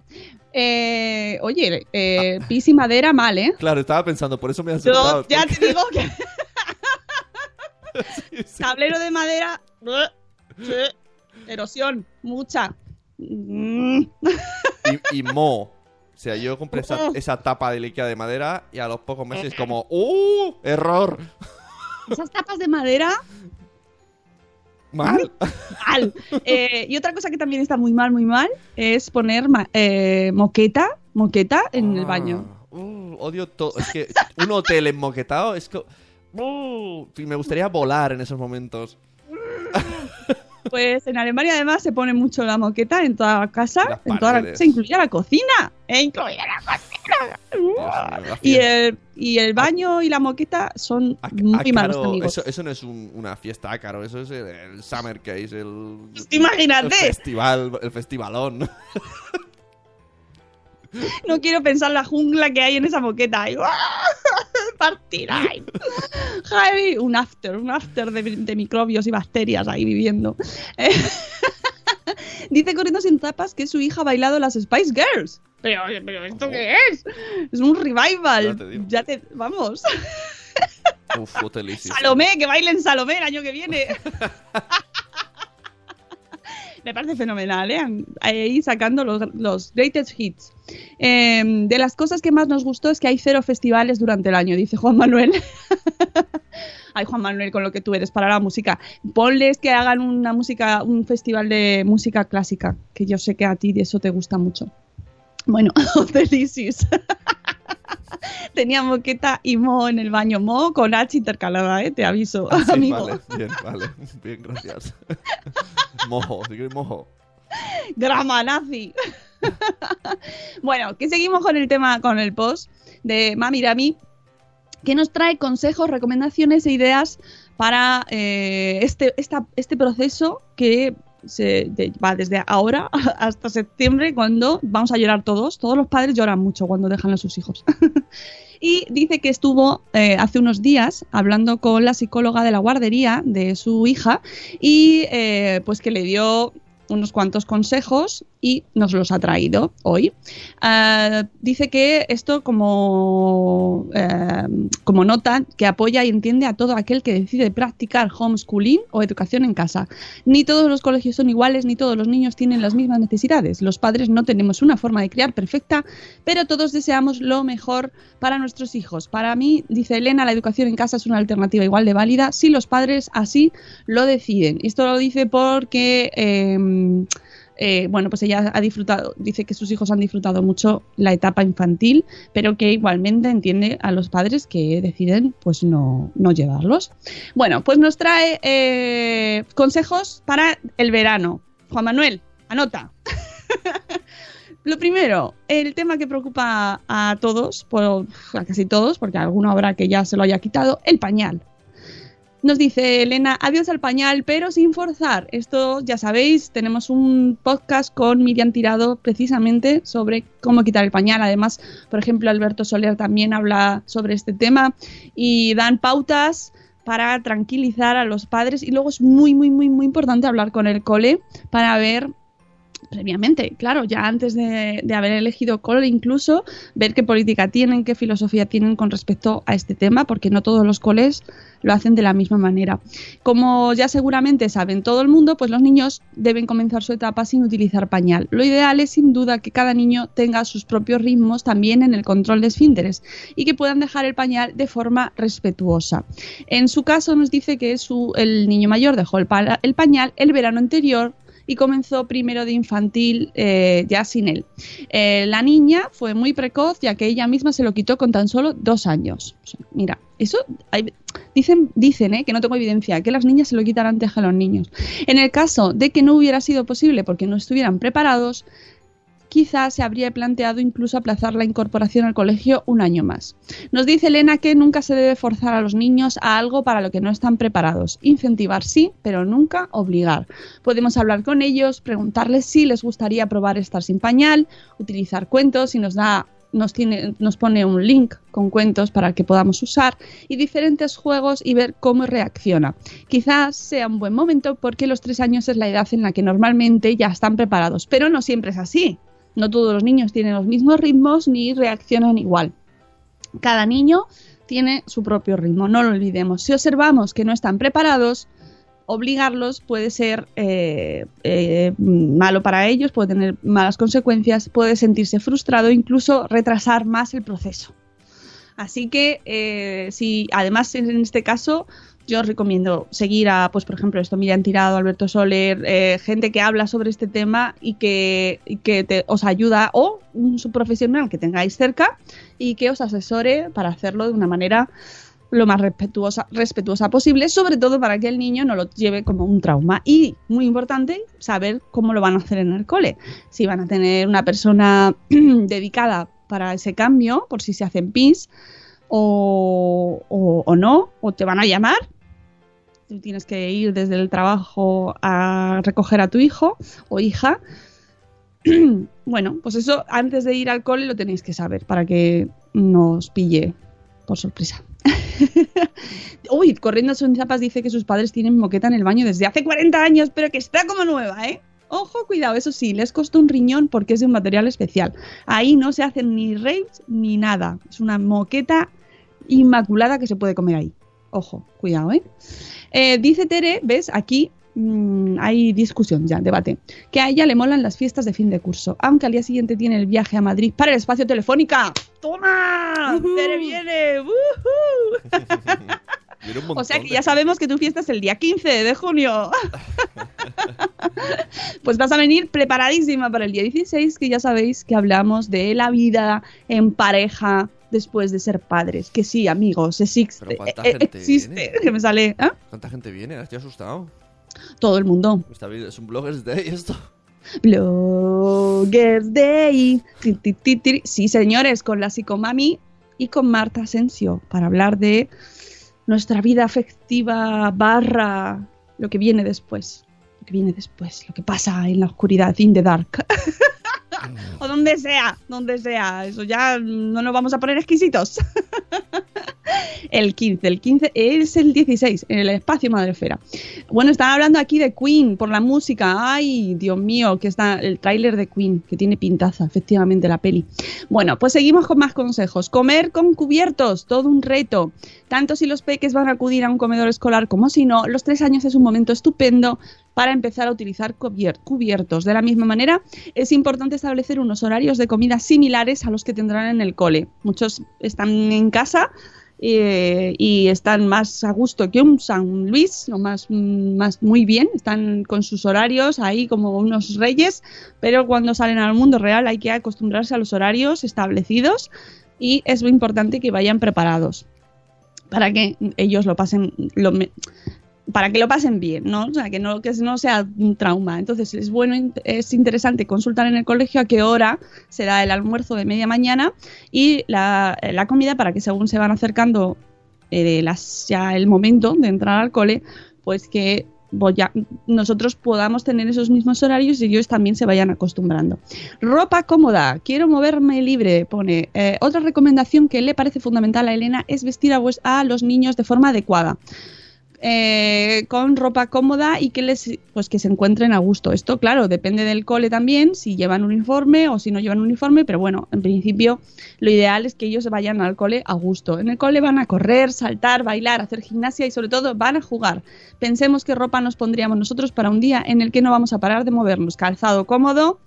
Eh, oye, eh, pis y madera mal, ¿eh? Claro, estaba pensando, por eso me han Yo sentado. ya te digo que (laughs) Sí, sí. tablero de madera, sí, erosión, mucha. Mm. y, y mo. O sea, yo compré esa, esa tapa de Ikea de madera y a los pocos meses como ¡Uh! ¡Error! Esas tapas de madera, ¡Mal! mal. Eh, y otra cosa que también está muy mal, muy mal, es poner eh, moqueta, moqueta en el baño. Ah, uh, odio todo. Es que un hotel enmoquetado es que... Uh, me gustaría volar en esos momentos. Pues en Alemania además se pone mucho la moqueta en toda la casa, en toda la casa, incluida la cocina, e incluida la cocina. Dios Y el, y el baño y la moqueta son Ah, muy malos Ácaro, amigos. Eso, eso no es un- una fiesta ácaro, eso es el, el Summer Case, el, Imagínate. el festival, el festivalón. (laughs) (laughs) No quiero pensar la jungla que hay en esa moqueta. Ay, ¡guau! (laughs) Partir ahí. Javi, un after, un after de, de microbios y bacterias ahí viviendo. Eh, (laughs) Dice corriendo sin tapas que su hija ha bailado las Spice Girls. Pero, pero ¿esto qué es? Es un revival. Ya te digo. Ya te, vamos. Uf. Salomé, que bailen Salomé el año que viene. Me parece fenomenal, ¿eh? Ahí sacando los, los greatest hits. Eh, de las cosas que más nos gustó es que hay cero festivales durante el año, dice Juan Manuel. (laughs) Ay, Juan Manuel, con lo que tú eres para la música. Ponles que hagan una música, un festival de música clásica, que yo sé que a ti de eso te gusta mucho. Bueno, (laughs) Felicis. Tenía moqueta y mo en el baño. Mo con H intercalada, ¿eh? te aviso, Ah, sí, amigo. Vale, bien, vale. (laughs) Bien, gracias. mojo, si quieres mojo. Grama nazi. (laughs) bueno, que seguimos con el tema, con el post de Mami Rami, que nos trae consejos, recomendaciones e ideas para eh, este, esta- este proceso que se va desde ahora (laughs) hasta septiembre, cuando vamos a llorar todos. Todos los padres lloran mucho cuando dejan a sus hijos. (laughs) Y dice que estuvo eh, hace unos días hablando con la psicóloga de la guardería de su hija y eh, pues que le dio unos cuantos consejos y nos los ha traído hoy. Ah, dice que esto como, eh, como nota que apoya y entiende a todo aquel que decide practicar homeschooling o educación en casa. Ni todos los colegios son iguales, ni todos los niños tienen las mismas necesidades. Los padres no tenemos una forma de criar perfecta, pero todos deseamos lo mejor para nuestros hijos. Para mí, dice Elena, la educación en casa es una alternativa igual de válida si los padres así lo deciden. Esto lo dice porque... eh, eh, bueno, pues ella ha disfrutado, dice que sus hijos han disfrutado mucho la etapa infantil, pero que igualmente entiende a los padres que deciden pues no, no llevarlos. Bueno, pues nos trae eh, consejos para el verano. Juan Manuel, anota. (laughs) Lo primero, el tema que preocupa a todos, a casi todos, porque alguno habrá que ya se lo haya quitado, el pañal. Nos dice Elena, adiós al pañal, pero sin forzar. Esto ya sabéis, tenemos un podcast con Miriam Tirado precisamente sobre cómo quitar el pañal. Además, por ejemplo, Alberto Soler también habla sobre este tema y dan pautas para tranquilizar a los padres. Y luego es muy, muy, muy, muy importante hablar con el cole para ver previamente, claro, ya antes de, haber elegido cole, incluso ver qué política tienen, qué filosofía tienen con respecto a este tema, porque no todos los coles lo hacen de la misma manera. Como ya seguramente saben todo el mundo, pues los niños deben comenzar su etapa sin utilizar pañal. Lo ideal es sin duda que cada niño tenga sus propios ritmos también en el control de esfínteres y que puedan dejar el pañal de forma respetuosa. En su caso nos dice que el niño mayor dejó el pañal el verano anterior y comenzó primero de infantil eh, ya sin él. Eh, la niña fue muy precoz ya que ella misma se lo quitó con tan solo dos años. Mira, eso dicen, dicen eh, que no tengo evidencia, que las niñas se lo quitan antes que los niños. En el caso de que no hubiera sido posible porque no estuvieran preparados, quizás se habría planteado incluso aplazar la incorporación al colegio un año más. Nos dice Elena que nunca se debe forzar a los niños a algo para lo que no están preparados. Incentivar sí, pero nunca obligar. Podemos hablar con ellos, preguntarles si les gustaría probar estar sin pañal, utilizar cuentos y nos da nos, tiene, nos pone un link con cuentos para que podamos usar y diferentes juegos y ver cómo reacciona. Quizás sea un buen momento porque los tres años es la edad en la que normalmente ya están preparados, pero no siempre es así. No todos los niños tienen los mismos ritmos ni reaccionan igual. Cada niño tiene su propio ritmo, no lo olvidemos. Si observamos que no están preparados, obligarlos puede ser eh, eh, malo para ellos, puede tener malas consecuencias, puede sentirse frustrado, incluso retrasar más el proceso. Así que, eh, si además en este caso, yo os recomiendo seguir a, pues por ejemplo, esto Miriam Tirado, Alberto Soler, eh, gente que habla sobre este tema y que, que te, os ayuda, o un subprofesional que tengáis cerca y que os asesore para hacerlo de una manera lo más respetuosa, respetuosa posible, sobre todo para que el niño no lo lleve como un trauma. Y, muy importante, saber cómo lo van a hacer en el cole. Si van a tener una persona (clears throat) dedicada para ese cambio, por si se hacen pis, o, o, o no, o te van a llamar. Tienes que ir desde el trabajo a recoger a tu hijo o hija. (clears throat) bueno, pues eso antes de ir al cole lo tenéis que saber para que nos pille por sorpresa. (laughs) Uy, corriendo son zapas dice que sus padres tienen moqueta en el baño desde hace 40 años, pero que está como nueva, ¿eh? Ojo, cuidado, eso sí, les costó un riñón porque es de un material especial. Ahí no se hacen ni raves ni nada. Es una moqueta inmaculada que se puede comer ahí. Ojo, cuidado, ¿eh? eh dice Tere, ¿ves? Aquí mm, hay discusión ya, debate. Que a ella le molan las fiestas de fin de curso, aunque al día siguiente tiene el viaje a Madrid para el espacio telefónica. ¡Toma! ¡Tere viene! Un O sea que ya sabemos que tu fiesta es el día 15 de junio. (laughs) pues vas a venir preparadísima para el día 16, que ya sabéis que hablamos de la vida en pareja después de ser padres. Que sí, amigos, existe. Pero ¿cuánta eh, gente existe. viene? Que (laughs) me sale. ¿eh? ¿Cuánta gente viene? Estoy asustado. Todo el mundo. Es un Bloggers Day esto. Bloggers Day. Sí, señores, con la psicomami y con Marta Asensio para hablar de nuestra vida afectiva barra lo que viene después. Lo que viene después, lo que pasa en la oscuridad, in the dark. (laughs) (laughs) o donde sea, donde sea. Eso ya no nos vamos a poner exquisitos. (laughs) el 15, el 15 es el 16, en el espacio Madrefera. Bueno, están hablando aquí de Queen por la música. Ay, Dios mío, que está el tráiler de Queen, que tiene pintaza, efectivamente, la peli. Bueno, pues seguimos con más consejos. Comer con cubiertos, todo un reto. Tanto si los peques van a acudir a un comedor escolar como si no, los tres años es un momento estupendo para empezar a utilizar cubier- cubiertos. De la misma manera, es importante establecer unos horarios de comida similares a los que tendrán en el cole. Muchos están en casa eh, y están más a gusto que un San Luis, o más, más muy bien, están con sus horarios ahí como unos reyes, pero cuando salen al mundo real hay que acostumbrarse a los horarios establecidos y es muy importante que vayan preparados para que ellos lo pasen lo para que lo pasen bien, ¿no? O sea, que no, que no sea un trauma. Entonces, es bueno, es interesante consultar en el colegio a qué hora se da el almuerzo de media mañana y la, la comida para que según se van acercando eh, las, ya el momento de entrar al cole, pues que nosotros podamos tener esos mismos horarios y ellos también se vayan acostumbrando. Ropa cómoda, quiero moverme libre, pone. Eh, otra recomendación que le parece fundamental a Elena es vestir a, a los niños de forma adecuada. Eh, con ropa cómoda y que les pues que se encuentren a gusto. Esto, claro, depende del cole también, si llevan uniforme o si no llevan uniforme, pero bueno, en principio lo ideal es que ellos vayan al cole a gusto. En el cole van a correr, saltar, bailar, hacer gimnasia y sobre todo van a jugar. Pensemos qué ropa nos pondríamos nosotros para un día en el que no vamos a parar de movernos. Calzado cómodo.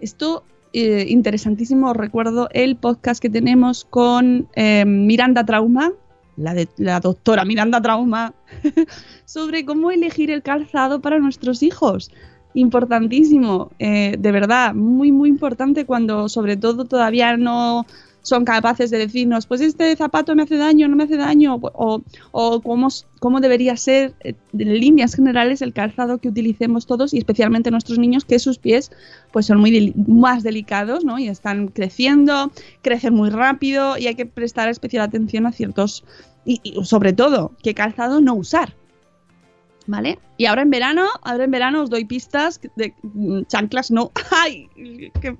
Esto eh, interesantísimo. Recuerdo el podcast que tenemos con eh, Miranda Trauma, la, de, la doctora Miranda Trauma, (laughs) sobre cómo elegir el calzado para nuestros hijos. Importantísimo, eh, de verdad, muy, muy importante cuando sobre todo todavía no son capaces de decirnos, pues este zapato me hace daño, no me hace daño, o, o cómo, cómo debería ser eh, en líneas generales el calzado que utilicemos todos y especialmente nuestros niños, que sus pies pues son muy más delicados, ¿no? Y están creciendo, crecen muy rápido y hay que prestar especial atención a ciertos y, y sobre todo qué calzado no usar. ¿Vale? Y ahora en verano, ahora en verano os doy pistas de mm, chanclas no. (laughs) ¡Ay!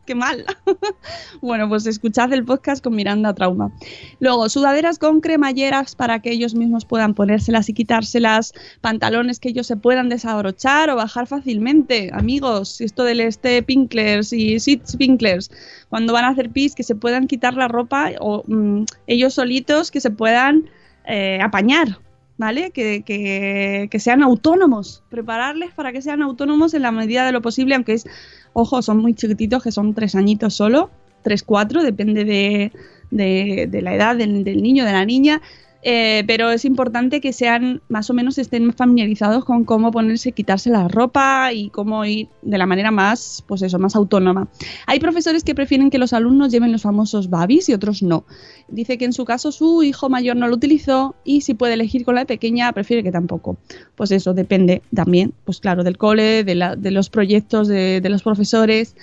¡Qué, mal! (laughs) bueno, pues escuchad el podcast con Miranda Trauma. Luego, sudaderas con cremalleras para que ellos mismos puedan ponérselas y quitárselas, pantalones que ellos se puedan desabrochar o bajar fácilmente. Amigos, esto del este pinklers y sits pinklers, cuando van a hacer pis, que se puedan quitar la ropa o mm, ellos solitos que se puedan eh, apañar, ¿vale? Que, que, que sean autónomos, prepararles para que sean autónomos en la medida de lo posible, aunque es, ojo, son muy chiquititos, que son tres añitos solo, tres, cuatro, depende de, de, de la edad del, del niño, de la niña. Eh, pero es importante que sean más o menos estén familiarizados con cómo ponerse, quitarse la ropa y cómo ir de la manera más, pues eso, más autónoma. Hay profesores que prefieren que los alumnos lleven los famosos babis y otros no. Dice que en su caso su hijo mayor no lo utilizó y si puede elegir con la pequeña prefiere que tampoco. Pues eso depende también, pues claro, del cole, de, la, de los proyectos, de, de los profesores.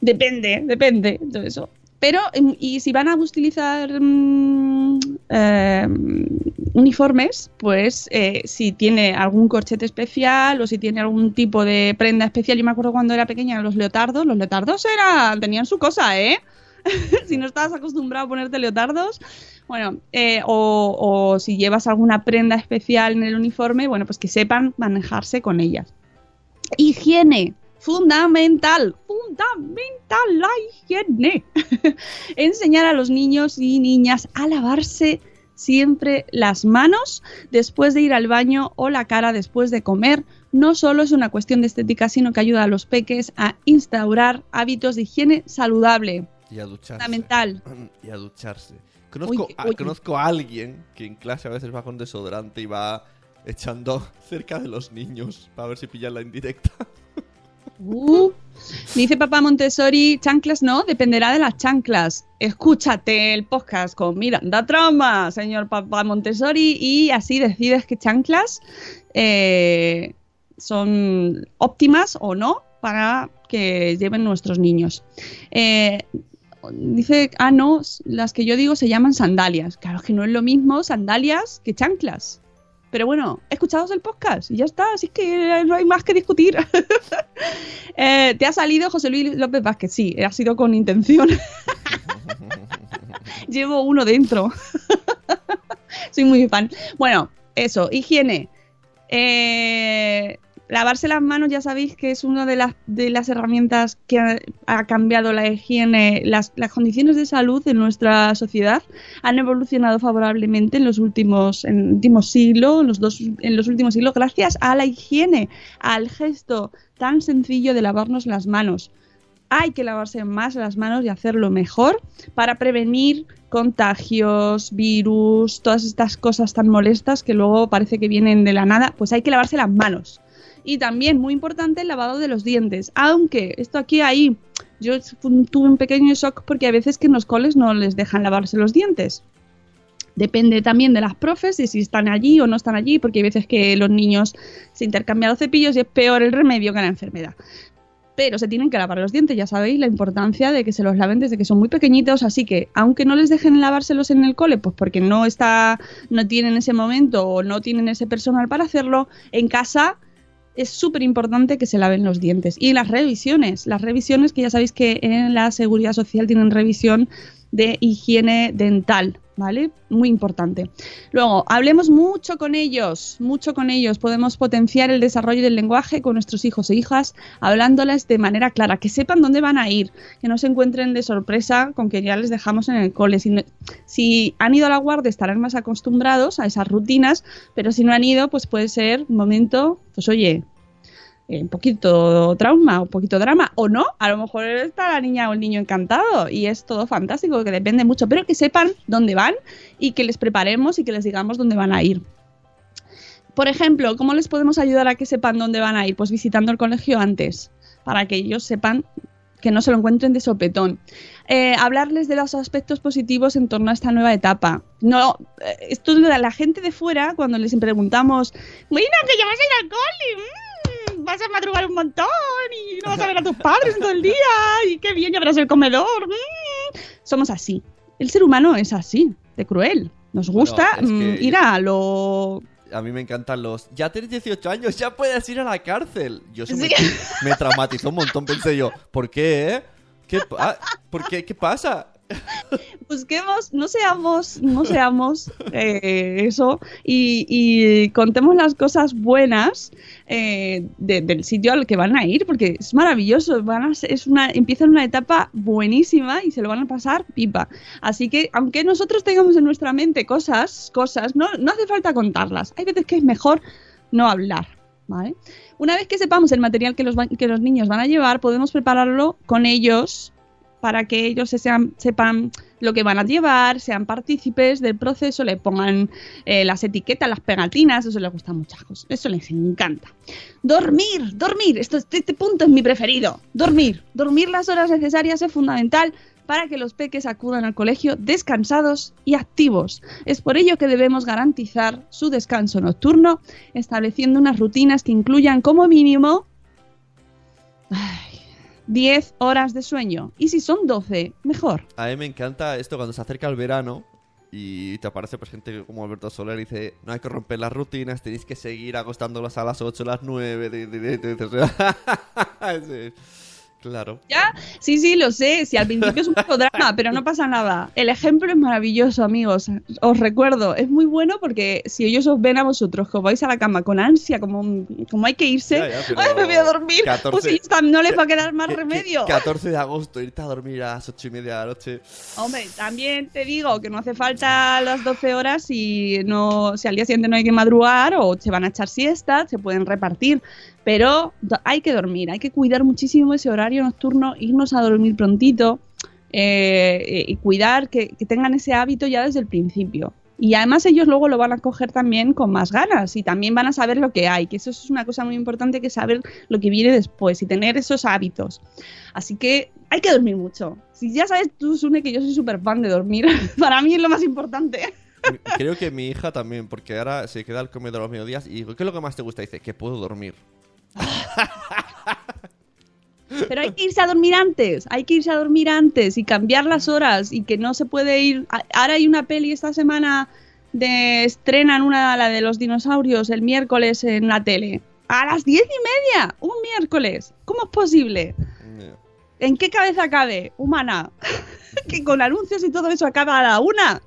Depende, depende, todo eso. Pero, em, y si van a utilizar mm, eh, uniformes, pues eh, si tiene algún corchete especial o si tiene algún tipo de prenda especial. Yo me acuerdo cuando era pequeña, los leotardos, los leotardos eran, tenían su cosa, ¿eh? (laughs) si no estabas acostumbrado a ponerte leotardos, bueno, eh, o, o si llevas alguna prenda especial en el uniforme, bueno, pues que sepan manejarse con ellas. Higiene, fundamental, fundamental la higiene. (laughs) Enseñar a los niños y niñas a lavarse siempre las manos después de ir al baño o la cara después de comer no solo es una cuestión de estética, sino que ayuda a los peques a instaurar hábitos de higiene saludable. Y a ducharse. Fundamental. (clears throat) Y a ducharse. Conozco, Oye, a, conozco a alguien que en clase a veces va con desodorante y va echando (laughs) cerca de los niños para ver si pillan la indirecta. Uh, dice papá Montessori, chanclas no, dependerá de las chanclas. Escúchate el podcast con Miranda Trauma, señor papá Montessori, y así decides qué chanclas eh, son óptimas o no para que lleven nuestros niños. Eh, dice, ah, no, las que yo digo se llaman sandalias. Claro que no es lo mismo sandalias que chanclas. Pero bueno, escuchados el podcast y ya está, así que no hay más que discutir. (laughs) Eh, ¿Te ha salido José Luis López Vázquez? Sí, ha sido con intención. (laughs) Llevo uno dentro. (laughs) Soy muy fan. Bueno, eso, higiene. Eh, lavarse las manos ya sabéis que es una de las, herramientas que ha, cambiado la higiene. Las, condiciones de salud en nuestra sociedad han evolucionado favorablemente en los últimos, en el último siglo, en los, dos, en los últimos siglos, gracias a la higiene, al gesto tan sencillo de lavarnos las manos. Hay que lavarse más las manos y hacerlo mejor para prevenir contagios, virus, todas estas cosas tan molestas que luego parece que vienen de la nada. Pues hay que lavarse las manos. Y también, muy importante, el lavado de los dientes. Aunque esto aquí ahí, yo tuve un pequeño shock porque a veces que en los coles no les dejan lavarse los dientes. Depende también de las profes, de si están allí o no están allí, porque hay veces que los niños se intercambian los cepillos y es peor el remedio que la enfermedad. Pero se tienen que lavar los dientes, ya sabéis la importancia de que se los laven desde que son muy pequeñitos, así que aunque no les dejen lavárselos en el cole, pues porque no está, no tienen ese momento o no tienen ese personal para hacerlo, en casa es súper importante que se laven los dientes. Y las revisiones, las revisiones que ya sabéis que en la seguridad social tienen revisión de higiene dental, ¿vale? Muy importante. Luego, hablemos mucho con ellos, mucho con ellos. Podemos potenciar el desarrollo del lenguaje con nuestros hijos e hijas, hablándoles de manera clara, que sepan dónde van a ir, que no se encuentren de sorpresa con que ya les dejamos en el cole. Si, si han ido a la guardia, estarán más acostumbrados a esas rutinas, pero si no han ido, pues puede ser un momento, pues oye, eh, un poquito trauma, un poquito drama, o no, a lo mejor está la niña o el niño encantado y es todo fantástico, que depende mucho, pero que sepan dónde van y que les preparemos y que les digamos dónde van a ir. Por ejemplo, ¿cómo les podemos ayudar a que sepan dónde van a ir? Pues visitando el colegio antes, para que ellos sepan que no se lo encuentren de sopetón. Eh, hablarles de los aspectos positivos en torno a esta nueva etapa. No, eh, esto la gente de fuera, cuando les preguntamos, bueno, que ya vas a ir al vas a madrugar un montón y no vas a ver a tus padres en todo el día y qué bien, ya verás el comedor. mm". Somos así. El ser humano es así, de cruel. Nos gusta Bueno, es mm, que- ir a lo A mí me encantan los. Ya tienes 18 años, ya puedes ir a la cárcel. Yo Sí. me, me traumatizó un montón. Pensé yo, ¿por qué? eh? ¿Qué, pa- ¿Por qué? ¿Qué pasa? Busquemos, no seamos, no seamos eh, eso y, y contemos las cosas buenas eh, de- del sitio al que van a ir, porque es maravilloso, van a es una, empiezan una etapa buenísima y se lo van a pasar pipa. Así que, aunque nosotros tengamos en nuestra mente cosas, cosas, no, no hace falta contarlas. Hay veces que es mejor no hablar. ¿Vale? Una vez que sepamos el material que los, que los niños van a llevar, podemos prepararlo con ellos para que ellos sepan lo que van a llevar, sean partícipes del proceso, le pongan eh, las etiquetas, las pegatinas, eso les gusta muchas cosas, eso les encanta. Dormir, dormir, este, punto es mi preferido, dormir, dormir las horas necesarias es fundamental para que los peques acudan al colegio descansados y activos. Es por ello que debemos garantizar su descanso nocturno, estableciendo unas rutinas que incluyan como mínimo 10 horas de sueño. Y si son 12, mejor. A mí me encanta esto cuando se acerca el verano y te aparece pues, gente como Alberto Soler y dice: No hay que romper las rutinas, tenéis que seguir acostándolos a las 8, a las 9. Sí. Claro. ¿Ya? Sí, sí, lo sé. Si al principio es un poco drama, (laughs) pero no pasa nada. El ejemplo es maravilloso, amigos. Os recuerdo, es muy bueno porque si ellos os ven a vosotros que os vais a la cama con ansia, como, como hay que irse, Ya, ya, ¡ay, me voy a dormir! 14 Pues si no les (laughs) va a quedar más remedio. 14 de agosto, irte a dormir a las 8 y media de la noche. Hombre, también te digo que no hace falta las 12 horas si, no, si al día siguiente no hay que madrugar o se van a echar siestas, se pueden repartir. Pero hay que dormir, hay que cuidar muchísimo ese horario nocturno, irnos a dormir prontito eh, y cuidar que, que tengan ese hábito ya desde el principio. Y además ellos luego lo van a coger también con más ganas y también van a saber lo que hay, que eso es una cosa muy importante, que saber lo que viene después y tener esos hábitos. Así que hay que dormir mucho. Si ya sabes tú, Sune, que yo soy súper fan de dormir, (laughs) para mí es lo más importante. Creo que mi hija también, porque ahora se queda al comedor a los mediodías y digo, ¿qué es lo que más te gusta? dice, que puedo dormir. (laughs) Pero hay que irse a dormir antes, hay que irse a dormir antes y cambiar las horas y que no se puede ir. Ahora hay una peli esta semana de estrenan una la de los dinosaurios el miércoles en la tele. A las diez y media, un miércoles. ¿Cómo es posible? ¿En qué cabeza cabe, humana? (laughs) que con anuncios y todo eso acaba a la una.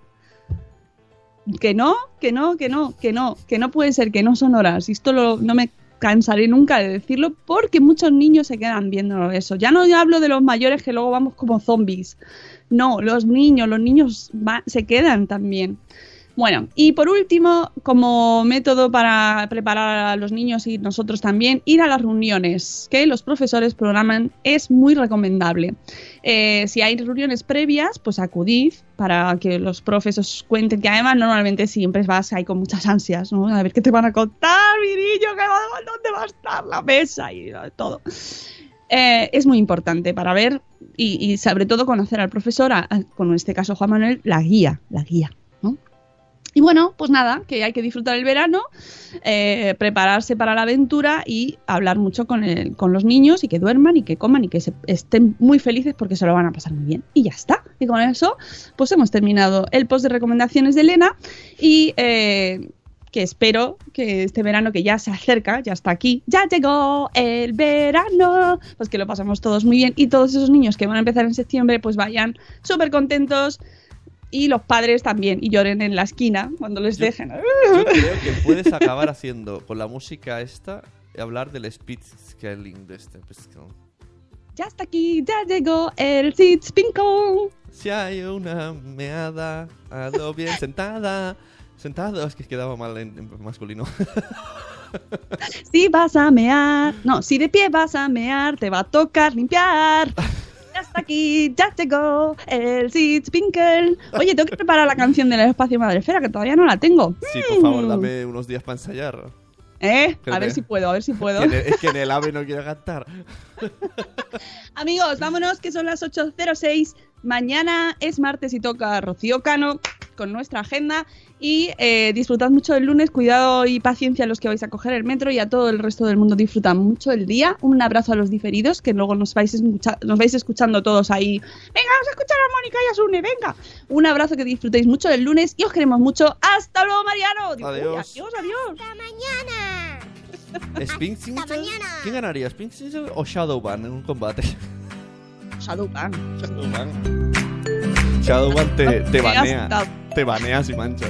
Que no, que no, que no, que no, que no puede ser, que no son horas. Y esto lo- no me cansaré nunca de decirlo porque muchos niños se quedan viendo eso. Ya no hablo de los mayores que luego vamos como zombies. No, los niños, los niños se quedan también. Bueno, y por último, como método para preparar a los niños y nosotros también, ir a las reuniones que los profesores programan es muy recomendable. Eh, si hay reuniones previas, pues acudid para que los profes os cuenten, que además normalmente siempre vas ahí con muchas ansias, ¿no? A ver qué te van a contar, mi niño, ¿qué va- ¿dónde va a estar la mesa y todo? Eh, es muy importante para ver y, sobre todo conocer al profesor, a- a- con este caso Juan Manuel, la guía, la guía, ¿no? Y bueno, pues nada, que hay que disfrutar el verano, eh, prepararse para la aventura y hablar mucho con, el- con los niños y que duerman y que coman y que se- estén muy felices porque se lo van a pasar muy bien. Y ya está. Y con eso, pues hemos terminado el post de recomendaciones de Elena y eh, que espero que este verano que ya se acerca, ya está aquí, ya llegó el verano, pues que lo pasamos todos muy bien y todos esos niños que van a empezar en septiembre pues vayan súper contentos y los padres también y lloren en la esquina cuando les dejen. Yo creo que puedes acabar haciendo con la música esta hablar del speed scaling de este. pues, Ya está aquí, ya llegó el Sitzpinko. Si hay una meada, hazlo bien sentada. Sentado, es que quedaba mal en, en masculino. (laughs) Si vas a mear, no, si de pie vas a mear, te va a tocar limpiar. (laughs) Está aquí, ya llegó el Sitzpinkel. Oye, tengo que preparar la canción del espacio Madrefera, que todavía no la tengo. Sí, por favor, Mm. dame unos días para ensayar. ¿Eh? A ver si puedo, a ver si puedo. Es que en el AVE no quiero cantar. (laughs) Amigos, vámonos, que son las 8.06. Mañana es martes y toca Rocío Cano con nuestra agenda. Y eh, disfrutad mucho del lunes, cuidado y paciencia a los que vais a coger el metro y a todo el resto del mundo disfrutan mucho del día. Un abrazo a los diferidos, que luego nos vais, escucha- nos vais escuchando todos ahí. Venga, vamos a escuchar a Mónica y a Sune, venga. Un abrazo, que disfrutéis mucho del lunes y os queremos mucho. ¡Hasta luego, Mariano! Digo, uy, Adiós. adiós, adiós. Hasta mañana. ¿Quién ganaría? ¿Spinksington o Shadowban en un combate? (laughs) Shadowban. Shadowban. Shadowban te, te (laughs) banea. Te baneas y manchas.